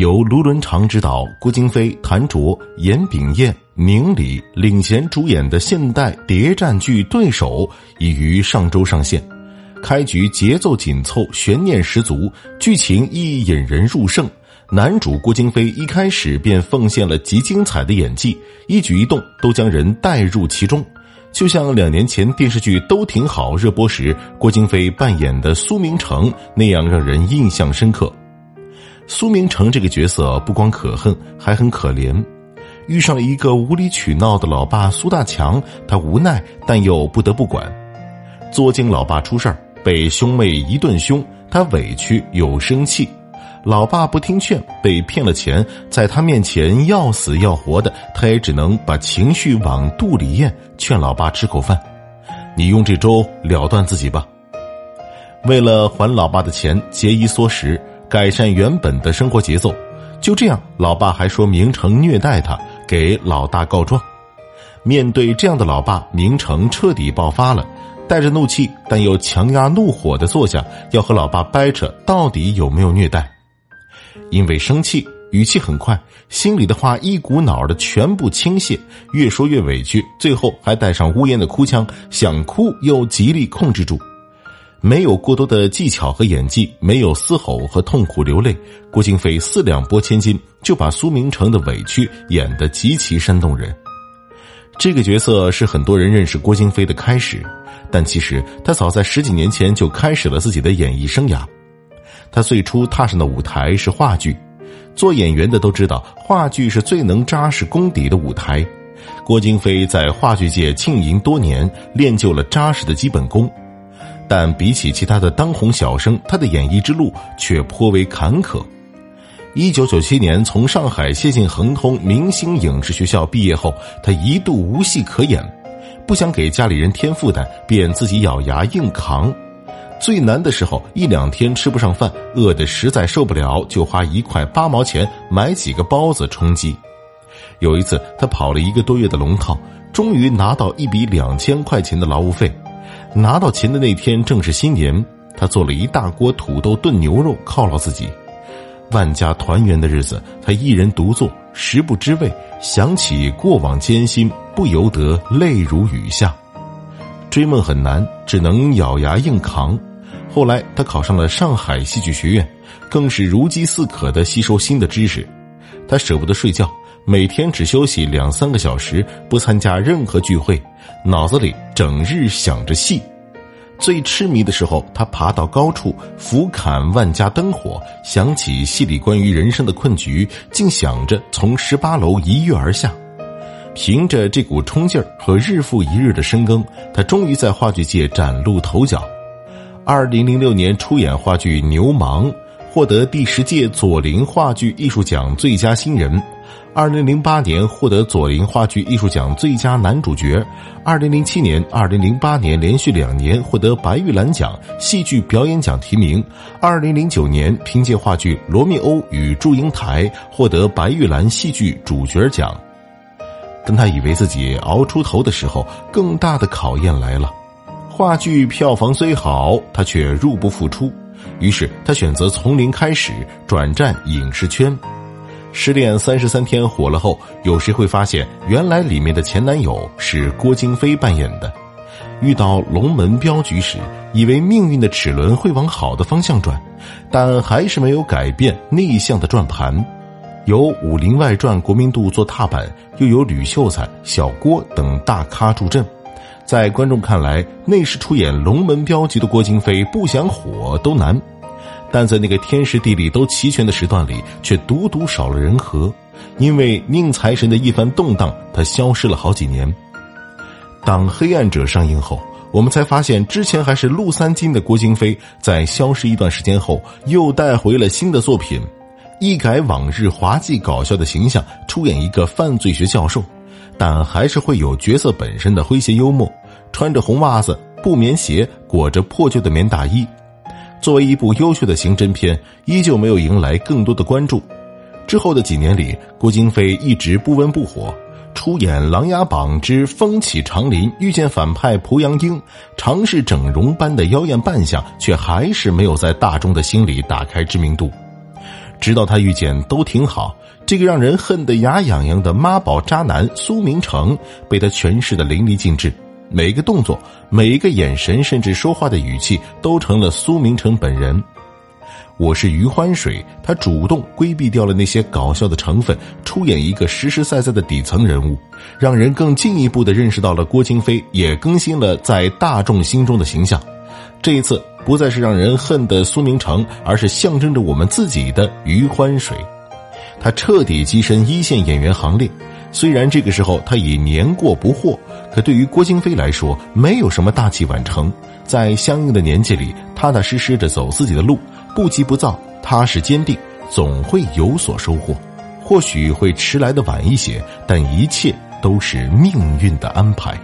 由卢伦常执导，郭京飞、谭卓、严炳彦、宁理领衔主演的现代谍战剧《对手》已于上周上线。开局节奏紧凑，悬念十足，剧情亦引人入胜。男主郭京飞一开始便奉献了极精彩的演技，一举一动都将人带入其中，就像两年前电视剧《都挺好》热播时郭京飞扮演的苏明成那样，让人印象深刻。苏明成这个角色不光可恨，还很可怜，遇上了一个无理取闹的老爸苏大强，他无奈但又不得不管。作精老爸出事儿，被兄妹一顿凶，他委屈又生气。老爸不听劝，被骗了钱，在他面前要死要活的，他也只能把情绪往肚里咽，劝老爸吃口饭。你用这粥了断自己吧。为了还老爸的钱，节衣缩食，改善原本的生活节奏。就这样，老爸还说明成虐待他，给老大告状。面对这样的老爸，明成彻底爆发了。带着怒气，但又强压怒火的坐下，要和老爸掰扯到底有没有虐待。因为生气，语气很快，心里的话一股脑的全部倾泻，越说越委屈，最后还带上呜咽的哭腔，想哭又极力控制住。没有过多的技巧和演技，没有嘶吼和痛苦流泪，郭京飞四两拨千斤就把苏明成的委屈演得极其煽动人。这个角色是很多人认识郭京飞的开始。但其实他早在十几年前就开始了自己的演艺生涯。他最初踏上的舞台是话剧，做演员的都知道，话剧是最能扎实功底的舞台。郭京飞在话剧界浸淫多年，练就了扎实的基本功。但比起其他的当红小生，他的演艺之路却颇为坎坷。一九九七年从上海谢晋恒通明星影视学校毕业后，他一度无戏可演。不想给家里人添负担，便自己咬牙硬扛。最难的时候，一两天吃不上饭，饿得实在受不了，就花一块八毛钱买几个包子充饥。有一次，他跑了一个多月的龙套，终于拿到一笔两千块钱的劳务费。拿到钱的那天正是新年，他做了一大锅土豆炖牛肉犒劳自己。万家团圆的日子，他一人独坐，食不知味，想起过往艰辛。不由得泪如雨下，追梦很难，只能咬牙硬扛。后来他考上了上海戏剧学院，更是如饥似渴的吸收新的知识。他舍不得睡觉，每天只休息两三个小时，不参加任何聚会，脑子里整日想着戏。最痴迷的时候，他爬到高处俯瞰万家灯火，想起戏里关于人生的困局，竟想着从十八楼一跃而下。凭着这股冲劲儿和日复一日的深耕，他终于在话剧界崭露头角。二零零六年出演话剧《牛虻》，获得第十届左琳话剧艺术奖最佳新人。二零零八年获得左琳话剧艺术奖最佳男主角。二零零七年、二零零八年连续两年获得白玉兰奖戏剧表演奖提名。二零零九年凭借话剧《罗密欧与祝英台》获得白玉兰戏剧主角奖。当他以为自己熬出头的时候，更大的考验来了。话剧票房虽好，他却入不敷出。于是他选择从零开始，转战影视圈。失恋三十三天火了后，有谁会发现原来里面的前男友是郭京飞扮演的？遇到龙门镖局时，以为命运的齿轮会往好的方向转，但还是没有改变逆向的转盘。由《武林外传》国民度做踏板，又有吕秀才、小郭等大咖助阵，在观众看来，内饰出演龙门镖局的郭京飞不想火都难。但在那个天时地利都齐全的时段里，却独独少了人和。因为宁财神的一番动荡，他消失了好几年。当《黑暗者》上映后，我们才发现，之前还是陆三金的郭京飞，在消失一段时间后，又带回了新的作品。一改往日滑稽搞笑的形象，出演一个犯罪学教授，但还是会有角色本身的诙谐幽默。穿着红袜子、布棉鞋，裹着破旧的棉大衣，作为一部优秀的刑侦片，依旧没有迎来更多的关注。之后的几年里，郭京飞一直不温不火，出演《琅琊榜之风起长林》，遇见反派濮阳英，尝试整容般的妖艳扮相，却还是没有在大众的心里打开知名度。直到他遇见都挺好这个让人恨得牙痒痒的妈宝渣男苏明成，被他诠释的淋漓尽致。每一个动作、每一个眼神，甚至说话的语气，都成了苏明成本人。我是余欢水，他主动规避掉了那些搞笑的成分，出演一个实实在在的底层人物，让人更进一步的认识到了郭京飞也更新了在大众心中的形象。这一次不再是让人恨的苏明成，而是象征着我们自己的余欢水。他彻底跻身一线演员行列。虽然这个时候他已年过不惑，可对于郭京飞来说，没有什么大器晚成。在相应的年纪里，踏踏实实的走自己的路，不急不躁，踏实坚定，总会有所收获。或许会迟来的晚一些，但一切都是命运的安排。